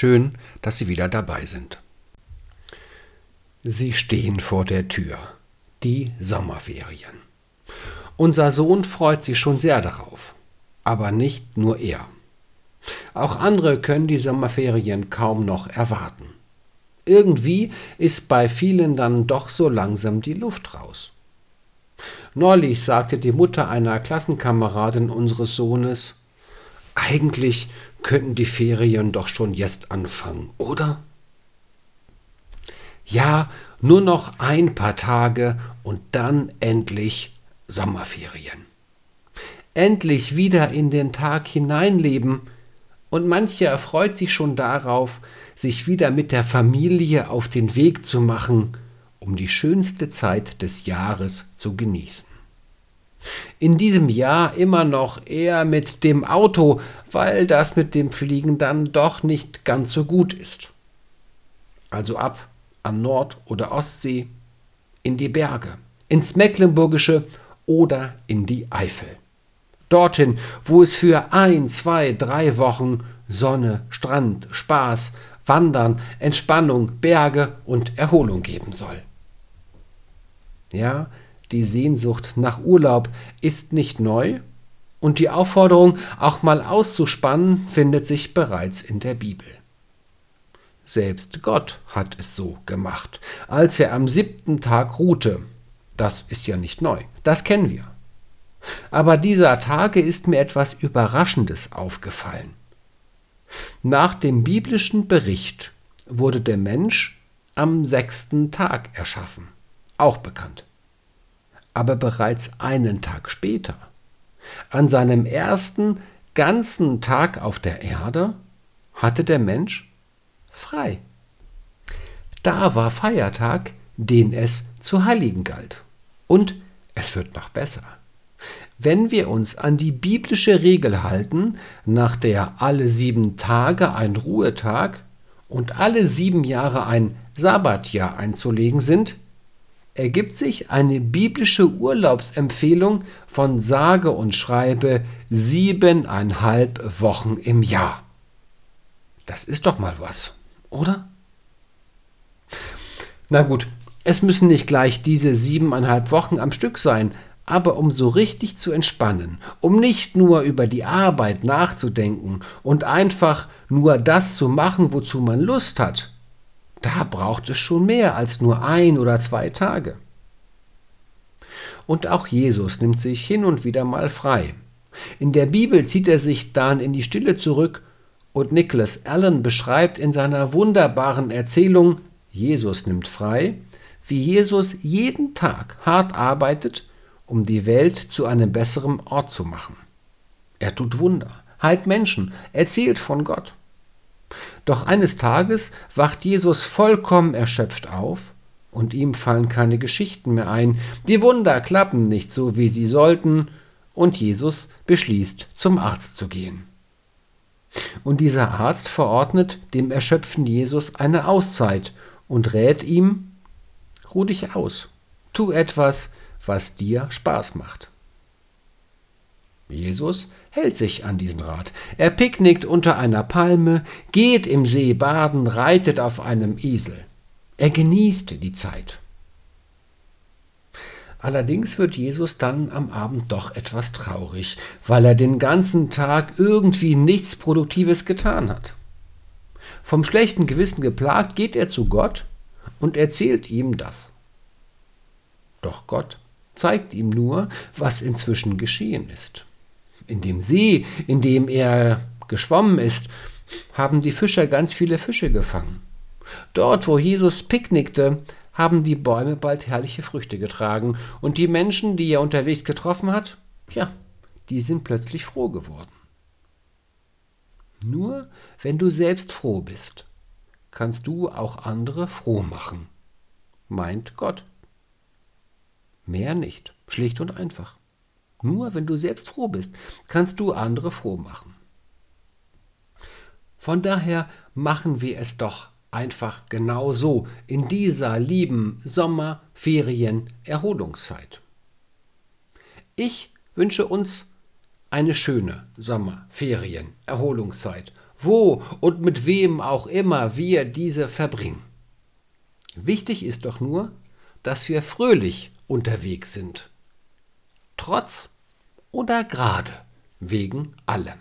Schön, dass Sie wieder dabei sind. Sie stehen vor der Tür. Die Sommerferien. Unser Sohn freut sich schon sehr darauf. Aber nicht nur er. Auch andere können die Sommerferien kaum noch erwarten. Irgendwie ist bei vielen dann doch so langsam die Luft raus. Neulich sagte die Mutter einer Klassenkameradin unseres Sohnes, eigentlich könnten die Ferien doch schon jetzt anfangen, oder? Ja, nur noch ein paar Tage und dann endlich Sommerferien. Endlich wieder in den Tag hineinleben, und mancher freut sich schon darauf, sich wieder mit der Familie auf den Weg zu machen, um die schönste Zeit des Jahres zu genießen. In diesem Jahr immer noch eher mit dem Auto, weil das mit dem Fliegen dann doch nicht ganz so gut ist. Also ab an Nord- oder Ostsee, in die Berge, ins Mecklenburgische oder in die Eifel. Dorthin, wo es für ein, zwei, drei Wochen Sonne, Strand, Spaß, Wandern, Entspannung, Berge und Erholung geben soll. Ja, die Sehnsucht nach Urlaub ist nicht neu und die Aufforderung, auch mal auszuspannen, findet sich bereits in der Bibel. Selbst Gott hat es so gemacht, als er am siebten Tag ruhte. Das ist ja nicht neu, das kennen wir. Aber dieser Tage ist mir etwas Überraschendes aufgefallen. Nach dem biblischen Bericht wurde der Mensch am sechsten Tag erschaffen, auch bekannt. Aber bereits einen Tag später, an seinem ersten ganzen Tag auf der Erde, hatte der Mensch frei. Da war Feiertag, den es zu heiligen galt. Und es wird noch besser. Wenn wir uns an die biblische Regel halten, nach der alle sieben Tage ein Ruhetag und alle sieben Jahre ein Sabbatjahr einzulegen sind, ergibt sich eine biblische Urlaubsempfehlung von sage und schreibe siebeneinhalb Wochen im Jahr. Das ist doch mal was, oder? Na gut, es müssen nicht gleich diese siebeneinhalb Wochen am Stück sein, aber um so richtig zu entspannen, um nicht nur über die Arbeit nachzudenken und einfach nur das zu machen, wozu man Lust hat, da braucht es schon mehr als nur ein oder zwei Tage. Und auch Jesus nimmt sich hin und wieder mal frei. In der Bibel zieht er sich dann in die Stille zurück und Nicholas Allen beschreibt in seiner wunderbaren Erzählung Jesus nimmt frei, wie Jesus jeden Tag hart arbeitet um die Welt zu einem besseren Ort zu machen. Er tut Wunder, heilt Menschen, erzählt von Gott. Doch eines Tages wacht Jesus vollkommen erschöpft auf und ihm fallen keine Geschichten mehr ein, die Wunder klappen nicht so, wie sie sollten, und Jesus beschließt, zum Arzt zu gehen. Und dieser Arzt verordnet dem erschöpften Jesus eine Auszeit und rät ihm, ruh dich aus, tu etwas, was dir Spaß macht. Jesus hält sich an diesen Rat. Er picknickt unter einer Palme, geht im See baden, reitet auf einem Esel. Er genießt die Zeit. Allerdings wird Jesus dann am Abend doch etwas traurig, weil er den ganzen Tag irgendwie nichts Produktives getan hat. Vom schlechten Gewissen geplagt geht er zu Gott und erzählt ihm das. Doch Gott zeigt ihm nur, was inzwischen geschehen ist. In dem See, in dem er geschwommen ist, haben die Fischer ganz viele Fische gefangen. Dort, wo Jesus picknickte, haben die Bäume bald herrliche Früchte getragen, und die Menschen, die er unterwegs getroffen hat, ja, die sind plötzlich froh geworden. Nur wenn du selbst froh bist, kannst du auch andere froh machen, meint Gott. Mehr nicht. Schlicht und einfach. Nur wenn du selbst froh bist, kannst du andere froh machen. Von daher machen wir es doch einfach genau so in dieser lieben Sommerferien-Erholungszeit. Ich wünsche uns eine schöne Sommerferien-Erholungszeit, wo und mit wem auch immer wir diese verbringen. Wichtig ist doch nur, dass wir fröhlich unterwegs sind. Trotz oder gerade wegen allem.